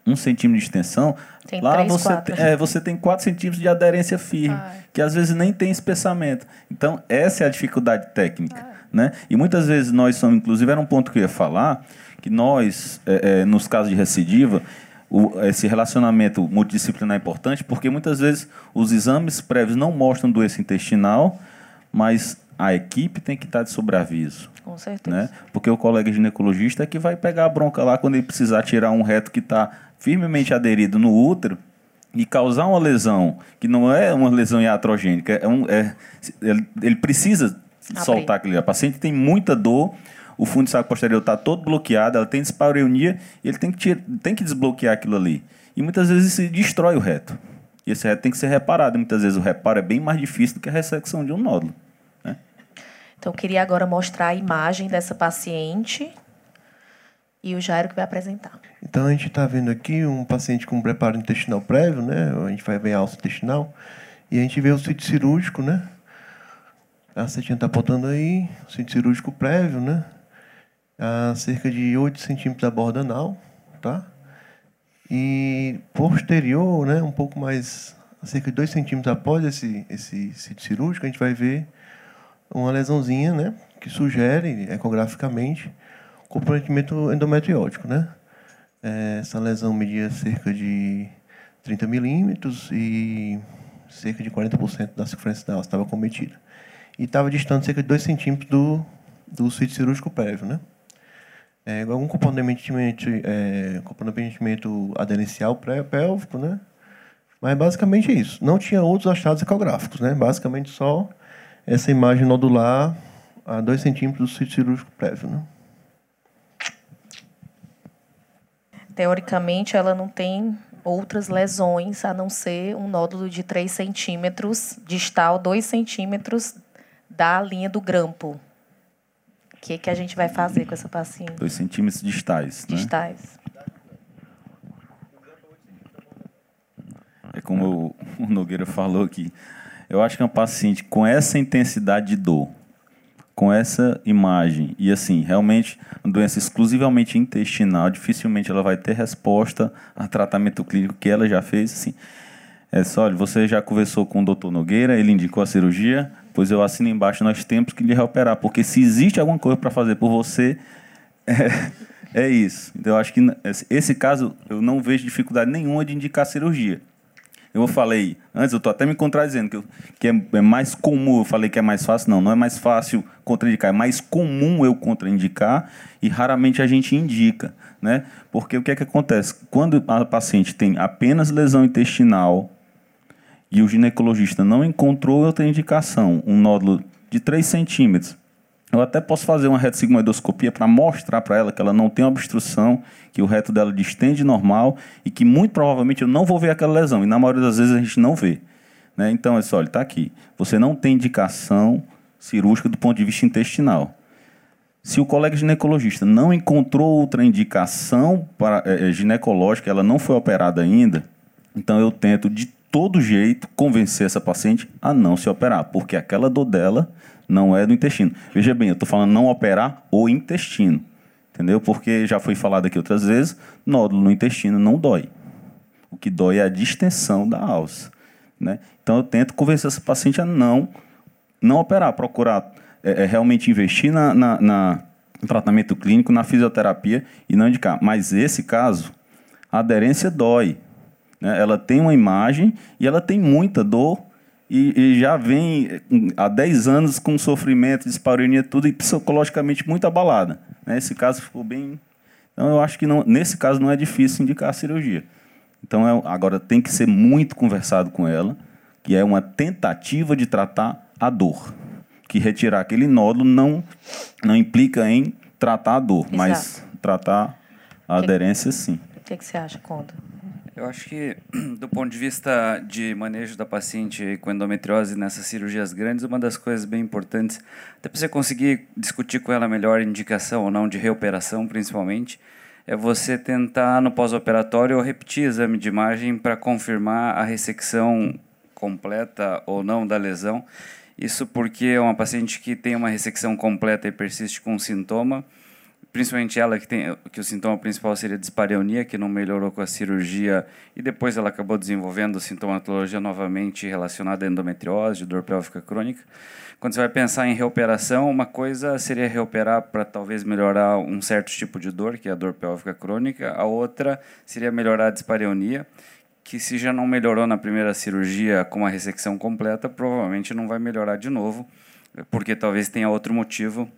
um centímetro de extensão, Tem lá três, você, quatro. tem- é, você tem 4 centímetros de aderência firme, Ah, é. que às vezes nem tem espessamento. Então, essa é a dificuldade técnica. Né? E muitas vezes nós somos, inclusive, era um ponto que eu ia falar, que nós, é, é, nos casos de recidiva, o- esse relacionamento multidisciplinar é importante, porque muitas vezes os exames prévios não mostram doença intestinal, mas a equipe tem que estar de sobreaviso Com certeza. né? Porque o colega ginecologista é que vai pegar a bronca lá quando ele precisar tirar um reto que está firmemente aderido no útero e causar uma lesão que não é uma lesão iatrogênica, é um, é, ele, precisa Abrir. soltar aquele. A paciente tem muita dor, o fundo de saco posterior está todo bloqueado, ela tem dispareunia e ele tem que, tira- tem que desbloquear aquilo ali. E muitas vezes isso destrói o reto. E esse reto tem que ser reparado. E muitas vezes o reparo é bem mais difícil do que a ressecção de um nódulo. Então, eu queria agora mostrar a imagem dessa paciente. e o Jairo que vai apresentar. Então a gente está vendo aqui um paciente com preparo intestinal prévio, né? A gente vai ver a alça intestinal e a gente vê o sítio cirúrgico, né? A setinha está apontando aí, o sítio cirúrgico prévio, né? A cerca de 8 centímetros da borda anal, tá? E posterior, né? Um pouco mais, cerca de 2 centímetros após esse, esse sítio cirúrgico, a gente vai ver uma lesãozinha, né? Que sugere ecograficamente comprometimento endometriótico, né? É, essa lesão media cerca de 30 milímetros e cerca de 40% da circunferência da alça estava cometida. E estava distante cerca de 2 centímetros do, do sítio cirúrgico prévio, né? É, algum comprometimento, é, comprometimento aderencial pré-pélvico, né? Mas basicamente é isso. Não tinha outros achados ecográficos, né? Basicamente só essa imagem nodular a 2 centímetros do sítio cirúrgico prévio, né? teoricamente, ela não tem outras lesões a não ser um nódulo de 3 centímetros distal, 2 centímetros da linha do grampo. O que, que a gente vai fazer com essa paciente? 2 centímetros distais. Né? Distais. É como o Nogueira falou aqui. Eu acho que uma paciente com essa intensidade de dor, com essa imagem e assim, realmente uma doença exclusivamente intestinal, dificilmente ela vai ter resposta a tratamento clínico que ela já fez, assim. É só, você já conversou com o doutor Nogueira, ele indicou a cirurgia, pois eu assino embaixo, nós temos que lhe reoperar, porque se existe alguma coisa para fazer por você, é, é isso. Então, eu acho que esse caso, eu não vejo dificuldade nenhuma de indicar cirurgia. Eu falei, antes eu estou até me contradizendo, que, eu, que é, é, mais comum, eu falei que é mais fácil. Não, não é mais fácil contraindicar, é mais comum eu contraindicar e raramente a gente indica. Né? Porque o que é que acontece? Quando a paciente tem apenas lesão intestinal e o ginecologista não encontrou outra indicação, um nódulo de 3 centímetros, eu até posso fazer uma retossigmoidoscopia para mostrar para ela que ela não tem obstrução, que o reto dela distende normal e que muito provavelmente eu não vou ver aquela lesão. E na maioria das vezes a gente não vê. Né? Então, é só, olha, está aqui. Você não tem indicação cirúrgica do ponto de vista intestinal. Se o colega ginecologista não encontrou outra indicação para, é, ginecológica, ela não foi operada ainda, então eu tento de todo jeito convencer essa paciente a não se operar, porque aquela dor dela não é do intestino. Veja bem, eu estou falando não operar o intestino, entendeu? Porque já foi falado aqui outras vezes, nódulo no intestino não dói. O que dói é a distensão da alça. Né? Então eu tento convencer essa paciente a não, não operar, procurar é, é, realmente investir na, na, na, no tratamento clínico, na fisioterapia e não indicar. Mas esse caso, a aderência dói. Né? Ela tem uma imagem e ela tem muita dor e, e, já vem há 10 anos com sofrimento, dispareunia, tudo, e psicologicamente muito abalada. Né? Esse caso ficou bem. Então, eu acho que não, nesse caso não é difícil indicar a cirurgia. Então, é, agora tem que ser muito conversado com ela, que é uma tentativa de tratar a dor. Que retirar aquele nódulo não, não implica em tratar a dor, Exato. mas tratar a que, aderência, sim. O que, que você acha, Conda? Eu acho que, do ponto de vista de manejo da paciente com endometriose nessas cirurgias grandes, uma das coisas bem importantes, até para você conseguir discutir com ela melhor indicação ou não de reoperação, principalmente, é você tentar no pós-operatório repetir exame de imagem para confirmar a ressecção completa ou não da lesão. Isso porque é uma paciente que tem uma ressecção completa e persiste com sintoma principalmente ela que tem que o sintoma principal seria dispareunia, que não melhorou com a cirurgia e depois ela acabou desenvolvendo sintomatologia novamente relacionada à endometriose, dor pélvica crônica. Quando você vai pensar em reoperação, uma coisa seria reoperar para talvez melhorar um certo tipo de dor, que é a dor pélvica crônica, a outra seria melhorar a dispareunia, que se já não melhorou na primeira cirurgia com a ressecção completa, provavelmente não vai melhorar de novo, porque talvez tenha outro motivo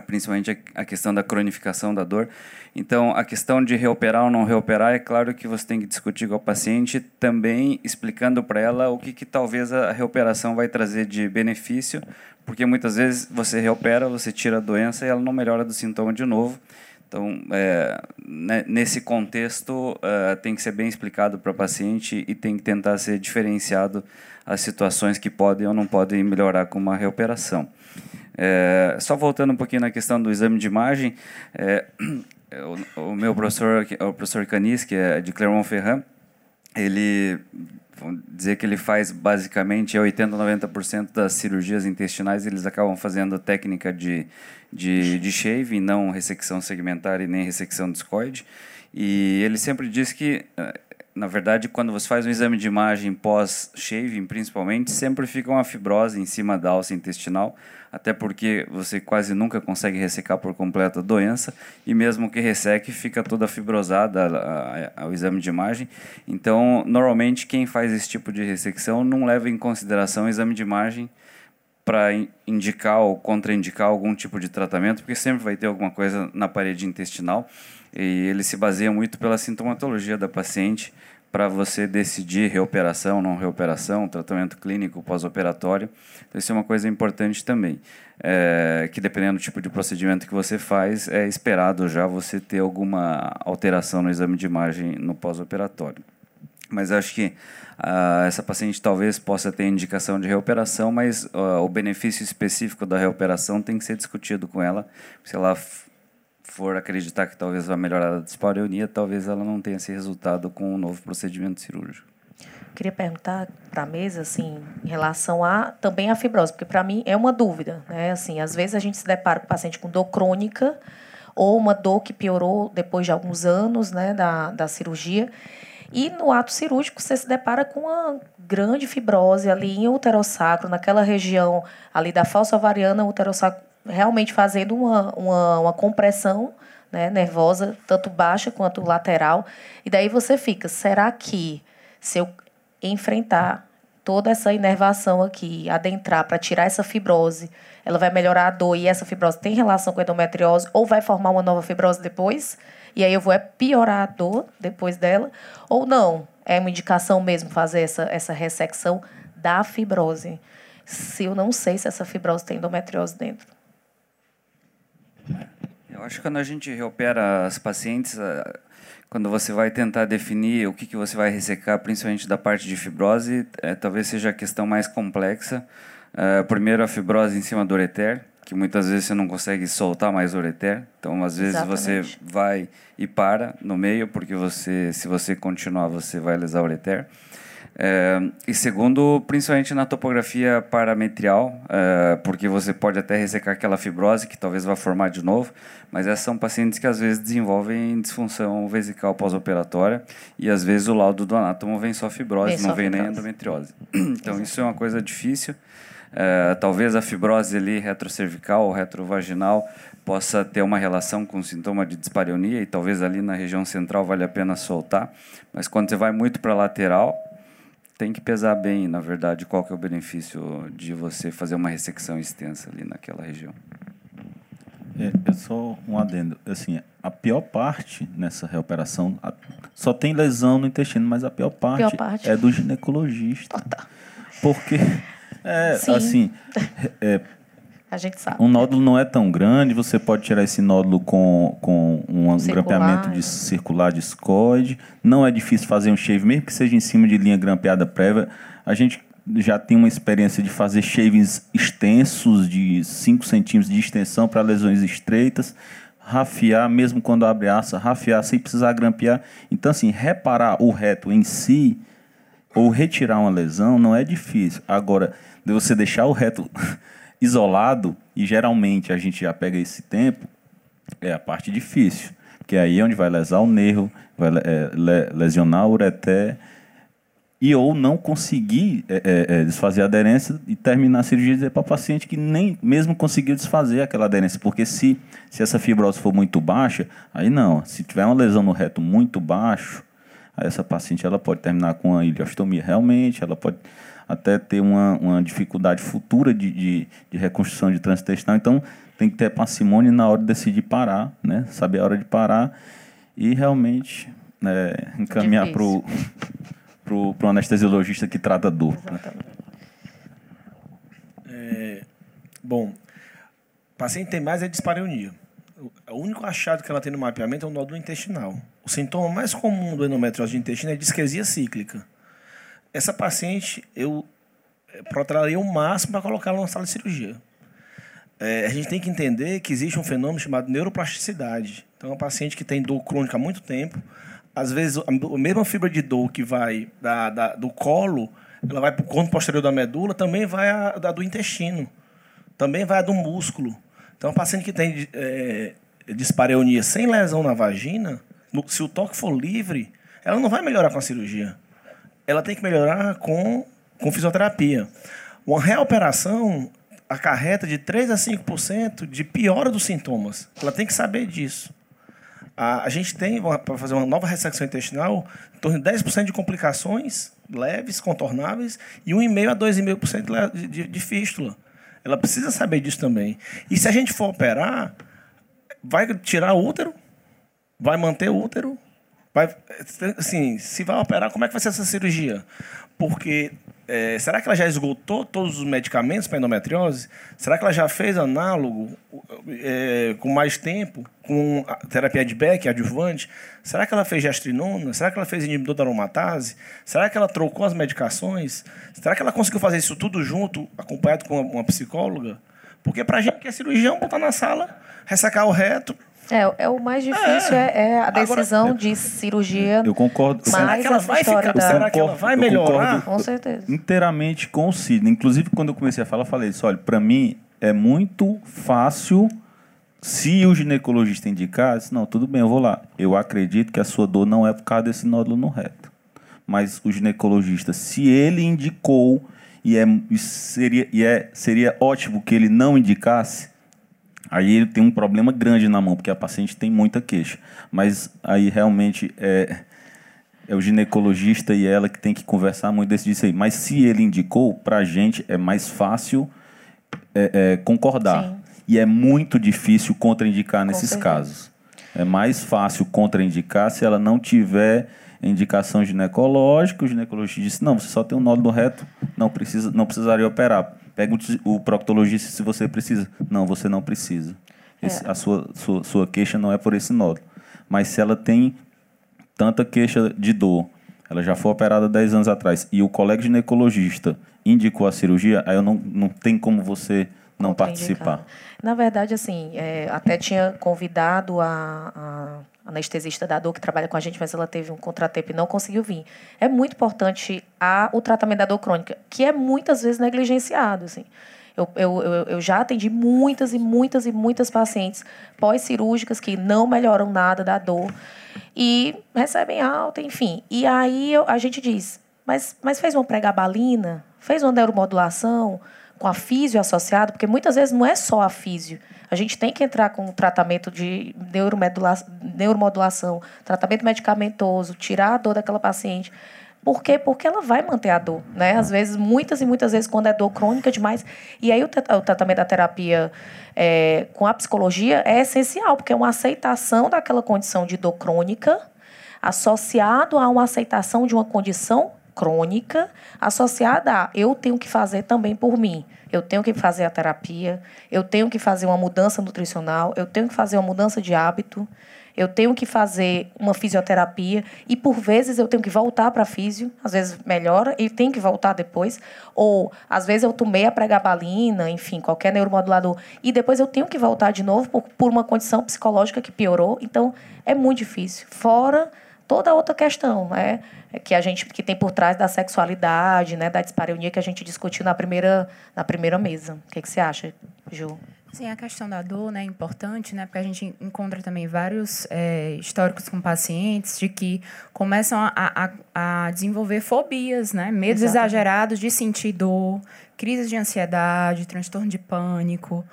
principalmente a questão da cronificação da dor. Então, a questão de reoperar ou não reoperar, é claro que você tem que discutir com a paciente, também explicando para ela o que, que talvez a reoperação vai trazer de benefício, porque muitas vezes você reopera, você tira a doença e ela não melhora do sintoma de novo. Então, é, né, nesse contexto, uh, tem que ser bem explicado para a paciente e tem que tentar ser diferenciado as situações que podem ou não podem melhorar com uma reoperação. É, só voltando um pouquinho na questão do exame de imagem, é, o, o meu professor, o professor Canis, que é de Clermont-Ferrand, ele vamos dizer que ele faz basicamente 80 90% das cirurgias intestinais eles acabam fazendo técnica de, de, de shave, não ressecção segmentar e nem ressecção discoide. E ele sempre diz que na verdade, quando você faz um exame de imagem pós-shaving, principalmente, sempre fica uma fibrose em cima da alça intestinal, até porque você quase nunca consegue ressecar por completo a doença, e mesmo que resseque, fica toda fibrosada ao exame de imagem. Então, normalmente, quem faz esse tipo de ressecção não leva em consideração o exame de imagem para indicar ou contraindicar algum tipo de tratamento, porque sempre vai ter alguma coisa na parede intestinal e ele se baseia muito pela sintomatologia da paciente para você decidir reoperação, não reoperação, tratamento clínico pós-operatório. Então, isso é uma coisa importante também, é, que dependendo do tipo de procedimento que você faz, é esperado já você ter alguma alteração no exame de imagem no pós-operatório. Mas acho que uh, essa paciente talvez possa ter indicação de reoperação, mas uh, o benefício específico da reoperação tem que ser discutido com ela. Se ela for acreditar que talvez vá melhorar a dispareunia, talvez ela não tenha esse resultado com o um novo procedimento cirúrgico. Queria perguntar para a mesa, assim, em relação a também a fibrose, porque para mim é uma dúvida, né? Assim, às vezes a gente se depara com o paciente com dor crônica ou uma dor que piorou depois de alguns anos, né, da, da cirurgia. E no ato cirúrgico você se depara com uma grande fibrose ali em uterossacro, naquela região ali da falsa ovariana, uterossacro realmente fazendo uma, uma, uma compressão né, nervosa, tanto baixa quanto lateral. E daí você fica, será que se eu enfrentar toda essa inervação aqui, adentrar para tirar essa fibrose, ela vai melhorar a dor e essa fibrose tem relação com a endometriose ou vai formar uma nova fibrose depois? E aí eu vou é piorar a dor depois dela? Ou não? É uma indicação mesmo fazer essa, essa ressecção da fibrose. Se eu não sei se essa fibrose tem endometriose dentro. Eu acho que quando a gente reopera as pacientes, quando você vai tentar definir o que, que você vai ressecar, principalmente da parte de fibrose, é, talvez seja a questão mais complexa. É, primeiro, a fibrose em cima do ureter, que muitas vezes você não consegue soltar mais o ureter. Então, às vezes Exatamente. você vai e para no meio, porque você, se você continuar, você vai lesar o ureter. É, e segundo, principalmente na topografia parametrial, é, porque você pode até ressecar aquela fibrose que talvez vá formar de novo, mas essas são pacientes que às vezes desenvolvem disfunção vesical pós-operatória e às vezes o laudo do anátomo vem só fibrose, vem não vem fibrose. nem endometriose. Então isso é uma coisa difícil. É, talvez a fibrose ali retrocervical ou retrovaginal possa ter uma relação com sintoma de dispareunia e talvez ali na região central vale a pena soltar, mas quando você vai muito para lateral, tem que pesar bem, na verdade, qual que é o benefício de você fazer uma ressecção extensa ali naquela região. É, é só um adendo. Assim, a pior parte nessa reoperação a, só tem lesão no intestino, mas a pior parte, pior parte. é do ginecologista. Oh, tá. Porque, é, Sim. assim, é, a gente sabe. Um nódulo não é tão grande, você pode tirar esse nódulo com, com um circular. grampeamento de circular discoide. Não é difícil fazer um shave, mesmo que seja em cima de linha grampeada prévia. A gente já tem uma experiência de fazer shavings extensos, de 5 centímetros de extensão para lesões estreitas. Rafiar, mesmo quando abre aça, rafiar sem precisar grampear. Então, assim, reparar o reto em si ou retirar uma lesão não é difícil. Agora, você deixar o reto isolado, e geralmente a gente já pega esse tempo, é a parte difícil. Porque aí é onde vai lesar o nervo, vai é, lesionar o ureté, e ou não conseguir é, é, é, desfazer a aderência e terminar a cirurgia e dizer para o paciente que nem mesmo conseguiu desfazer aquela aderência. Porque se, se essa fibrose for muito baixa, aí não. Se tiver uma lesão no reto muito baixo, aí essa paciente ela pode terminar com a ileostomia realmente, ela pode até ter uma, uma dificuldade futura de, de, de reconstrução de transintestinal. Então, tem que ter parcimônia na hora de decidir parar, né? Saber a hora de parar e realmente né, encaminhar para o pro, pro anestesiologista que trata a dor. Né? É, bom, o paciente tem mais é dispareunia. O único achado que ela tem no mapeamento é o nódulo intestinal. O sintoma mais comum do endometriose de intestino é disquesia cíclica essa paciente eu eh, protraria o máximo para colocá-la na sala de cirurgia. é, a gente tem que entender que existe um fenômeno chamado neuroplasticidade. Então, é um paciente que tem dor crônica há muito tempo, às vezes a mesma fibra de dor que vai da, da- do colo, ela vai para o conto posterior da medula, também vai a, do intestino, também vai a do músculo. Então, um paciente que tem é, dispareunia sem lesão na vagina, no- se o toque for livre, ela não vai melhorar com a cirurgia. Ela tem que melhorar com, com fisioterapia. Uma reoperação acarreta de 3 a 5% de piora dos sintomas. Ela tem que saber disso. A, a gente tem, para fazer uma nova ressecção intestinal, em torno de 10% de complicações leves, contornáveis, e 1,5% a 2,5% le- de, de, de fístula. Ela precisa saber disso também. E se a gente for operar, vai tirar o útero, vai manter o útero, vai, assim, se vai operar, como é que vai ser essa cirurgia? Porque é, será que ela já esgotou todos os medicamentos para endometriose? Será que ela já fez análogo é, com mais tempo, com terapia de Beck, adjuvante? Será que ela fez gestrinona? Será que ela fez inibidor da aromatase? Será que ela trocou as medicações? Será que ela conseguiu fazer isso tudo junto, acompanhado com uma, uma psicóloga? Porque para a gente que é cirurgião, botar na sala, ressecar o reto, É, é o mais difícil é, é a decisão de cirurgia. Eu concordo. Mas Será que ela vai ficar- da... será que ela vai melhorar? Com certeza. inteiramente com o Sidney. Inclusive, quando eu comecei a falar, eu falei isso. Olha, para mim é muito fácil. Se o ginecologista indicar, disse, não, tudo bem, eu vou lá. Eu acredito que a sua dor não é por causa desse nódulo no reto. Mas o ginecologista, se ele indicou, e, é, e seria, e é, seria ótimo que ele não indicasse, aí ele tem um problema grande na mão, porque a paciente tem muita queixa. Mas aí realmente é, é o ginecologista e ela que tem que conversar muito desse disso aí. Mas se ele indicou, pra gente é mais fácil é, é, concordar. Sim. E é muito difícil contraindicar nesses certeza. casos. É mais fácil contraindicar se ela não tiver indicação ginecológica. O ginecologista disse: não, você só tem um nódulo reto, não, precisa, não precisaria operar. Pergunte o proctologista se você precisa. Não, você não precisa. Esse- A sua, sua, sua queixa não é por esse nódulo. Mas se ela tem tanta queixa de dor, ela já foi operada 10 anos atrás, e o colega ginecologista indicou a cirurgia, aí eu não, não tem como você não participar. Na verdade, assim, é, até tinha convidado a, a anestesista da dor que trabalha com a gente, mas ela teve um contratempo e não conseguiu vir. É muito importante a, o tratamento da dor crônica, que é muitas vezes negligenciado, assim. Eu, eu, eu, já atendi muitas e muitas e muitas pacientes pós-cirúrgicas que não melhoram nada da dor e recebem alta, enfim. E aí eu- a gente diz, mas, mas fez uma pregabalina? Fez uma neuromodulação? Com a físio associado, porque muitas vezes não é só a físio. A gente tem que entrar com o tratamento de neuromodula- neuromodulação, tratamento medicamentoso, tirar a dor daquela paciente. Por quê? Porque ela vai manter a dor, né? Às vezes, muitas e muitas vezes, quando é dor crônica demais. E aí, o, o tratamento da terapia é, com a psicologia é essencial, porque é uma aceitação daquela condição de dor crônica associado a uma aceitação de uma condição crônica associada a eu tenho que fazer também por mim. Eu tenho que fazer a terapia, eu tenho que fazer uma mudança nutricional, eu tenho que fazer uma mudança de hábito, eu tenho que fazer uma fisioterapia e por vezes eu tenho que voltar para físio, às vezes melhora e tem que voltar depois, ou às vezes eu tomei a pregabalina, enfim, qualquer neuromodulador e depois eu tenho que voltar de novo por, por uma condição psicológica que piorou, então é muito difícil. Fora toda a outra questão, né, que a gente que tem por trás da sexualidade, né, da dispareunia que a gente discutiu na primeira na primeira mesa. O que, que você acha, Ju? Sim, a questão da dor né, é importante, né, porque a gente encontra também vários é, históricos com pacientes de que começam a, a, a desenvolver fobias, né, medos Exatamente. exagerados de sentir dor, crises de ansiedade, transtorno de pânico,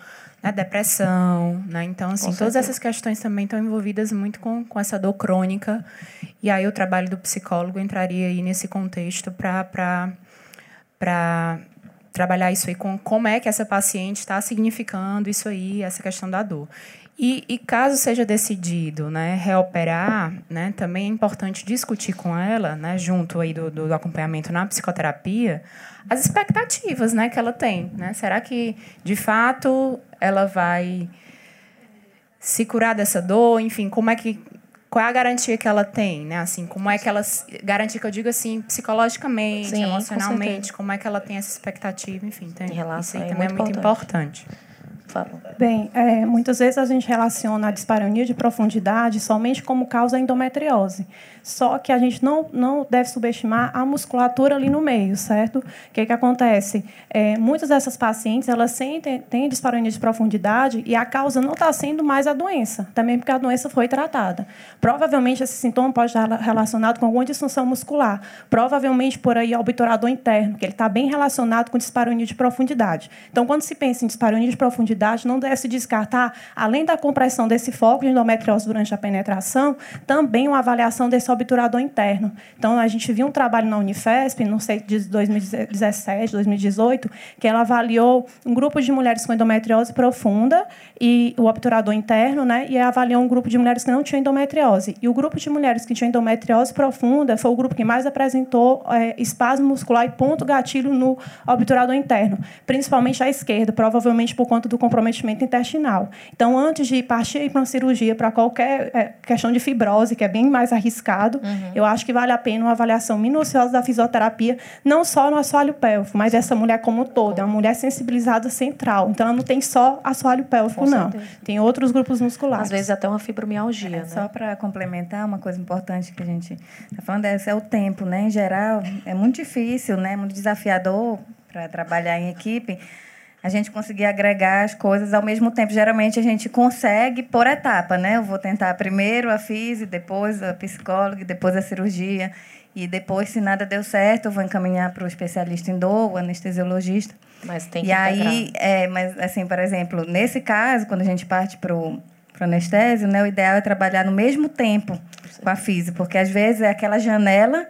né, depressão. Né, então, assim, todas essas questões também estão envolvidas muito com, com essa dor crônica. E aí o trabalho do psicólogo entraria aí nesse contexto para para trabalhar isso aí com como é que essa paciente está significando isso aí, essa questão da dor. E, e caso seja decidido né, reoperar, né, também é importante discutir com ela, né, junto aí do, do acompanhamento na psicoterapia, as expectativas né, que ela tem. Né? Será que, de fato, ela vai se curar dessa dor? Enfim, como é que qual é a garantia que ela tem, né? Assim, como é que ela garantia que eu digo assim, psicologicamente, Sim, com emocionalmente, certeza. como é que ela tem essa expectativa, enfim, tem, Em relação- isso aí é também é muito muito importante. Bem, é, muitas vezes a gente relaciona a dispareunia de profundidade somente como causa endometriose. Só que a gente não, não deve subestimar a musculatura ali no meio, certo? O que, que acontece? É, muitas dessas pacientes elas sentem, têm dispareunia de profundidade e a causa não está sendo mais a doença, também porque a doença foi tratada. Provavelmente esse sintoma pode estar relacionado com alguma disfunção muscular. Provavelmente por aí obturador interno, que ele está bem relacionado com dispareunia de profundidade. Então, quando se pensa em dispareunia de profundidade, não deve se descartar, além da compressão desse foco de endometriose durante a penetração, também uma avaliação desse obturador interno. Então, a gente viu um trabalho na Unifesp, não sei, de 2017, 2018, que ela avaliou um grupo de mulheres com endometriose profunda e o obturador interno, né, e avaliou um grupo de mulheres que não tinham endometriose. E o grupo de mulheres que tinham endometriose profunda foi o grupo que mais apresentou é, espasmo muscular e ponto gatilho no obturador interno, principalmente à esquerda, provavelmente por conta do comprometimento intestinal. Então, antes de partir para uma cirurgia para qualquer é, questão de fibrose, que é bem mais uhum. eu acho que vale a pena uma avaliação minuciosa da fisioterapia, não só no assoalho pélvico, mas essa mulher como toda, é uma mulher sensibilizada central. Então, ela não tem só assoalho pélvico, Com não. Certeza. Tem outros grupos musculares. Às vezes até uma fibromialgia, é, né? Só para complementar, uma coisa importante que a gente está falando é, é o tempo, né? Em geral, é muito difícil, né? Muito desafiador para trabalhar em equipe a gente conseguir agregar as coisas ao mesmo tempo. Geralmente a gente consegue por etapa, né? Eu vou tentar primeiro a física, depois a psicóloga, depois a cirurgia. E depois, se nada deu certo, eu vou encaminhar para o especialista em dor, o anestesiologista. Mas tem que E aí, é, mas assim, por exemplo, nesse caso, quando a gente parte para o anestésio, né, o ideal é trabalhar no mesmo tempo com a física, porque às vezes é aquela janela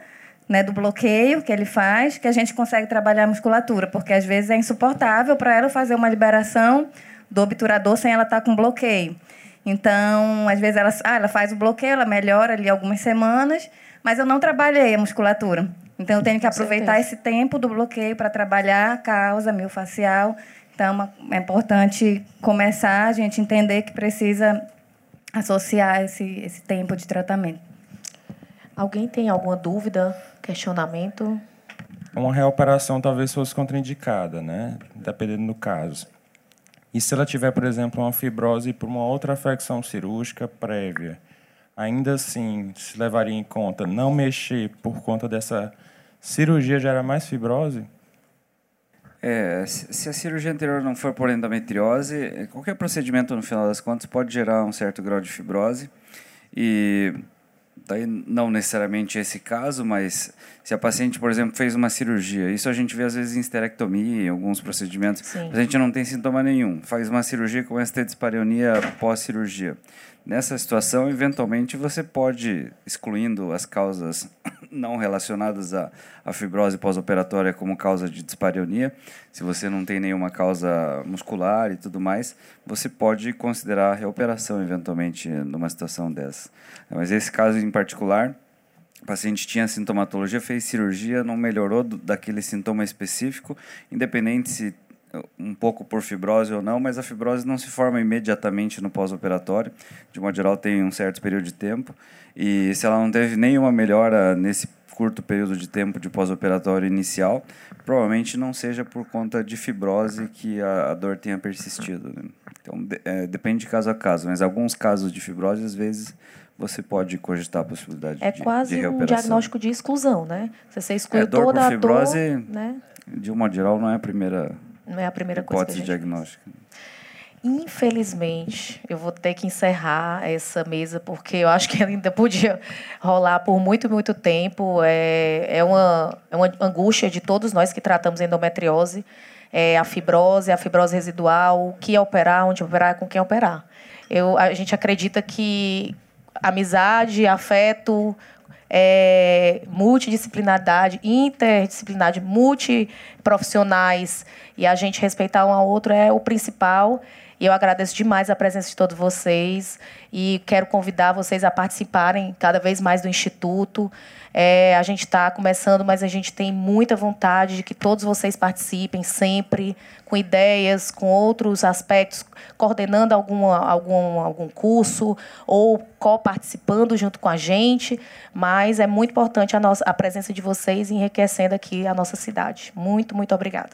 né, do bloqueio que ele faz, que a gente consegue trabalhar a musculatura, porque às vezes é insuportável para ela fazer uma liberação do obturador sem ela estar tá com bloqueio. Então, às vezes ela, ah, ela faz o bloqueio, ela melhora ali algumas semanas, mas eu não trabalhei a musculatura. Então, eu tenho que aproveitar esse tempo do bloqueio para trabalhar a causa miofascial. Então, é importante começar a gente entender que precisa associar esse, esse tempo de tratamento. Alguém tem alguma dúvida questionamento? Uma reoperação talvez fosse contraindicada, né? Dependendo do caso. E se ela tiver, por exemplo, uma fibrose por uma outra afecção cirúrgica prévia, ainda assim se levaria em conta não mexer por conta dessa cirurgia gerar mais fibrose? É, se a cirurgia anterior não for por endometriose, qualquer procedimento, no final das contas, pode gerar um certo grau de fibrose. E Daí não necessariamente esse caso, mas se a paciente, por exemplo, fez uma cirurgia, isso a gente vê às vezes em esterectomia, em alguns procedimentos, Sim. a gente não tem sintoma nenhum, faz uma cirurgia começa a ter dispareunia pós-cirurgia. Nessa situação, eventualmente, você pode, excluindo as causas não relacionadas à, à fibrose pós-operatória como causa de dispareunia, se você não tem nenhuma causa muscular e tudo mais, você pode considerar a reoperação, eventualmente, numa situação dessa. Mas esse caso em particular, o paciente tinha sintomatologia, fez cirurgia, não melhorou do, daquele sintoma específico, independente se um pouco por fibrose ou não, mas a fibrose não se forma imediatamente no pós-operatório. De modo geral, tem um certo período de tempo. E se ela não teve nenhuma melhora nesse curto período de tempo de pós-operatório inicial, provavelmente não seja por conta de fibrose que a, a dor tenha persistido. Né? Então, de, é, depende de caso a caso, mas alguns casos de fibrose, às vezes, você pode cogitar a possibilidade é de, quase de um diagnóstico de exclusão, né? Você exclui é, dor toda por fibrose, a dor, né? de um modo geral, não é a primeira não é a primeira coisa hipótese diagnóstica. Infelizmente, eu vou ter que encerrar essa mesa, porque eu acho que ela ainda podia rolar por muito, muito tempo. É, é, uma, é uma angústia de todos nós que tratamos endometriose, é a fibrose, a fibrose residual, o que operar, onde operar, com quem operar. Eu, a gente acredita que amizade, afeto, é, multidisciplinaridade, interdisciplinaridade, multiprofissionais e a gente respeitar um ao outro é o principal. E eu agradeço demais a presença de todos vocês e quero convidar vocês a participarem cada vez mais do Instituto. É, a gente está começando, mas a gente tem muita vontade de que todos vocês participem sempre, com ideias, com outros aspectos, coordenando alguma, algum, algum curso ou co-participando junto com a gente. Mas é muito importante a, nossa, a presença de vocês enriquecendo aqui a nossa cidade. Muito, muito obrigada.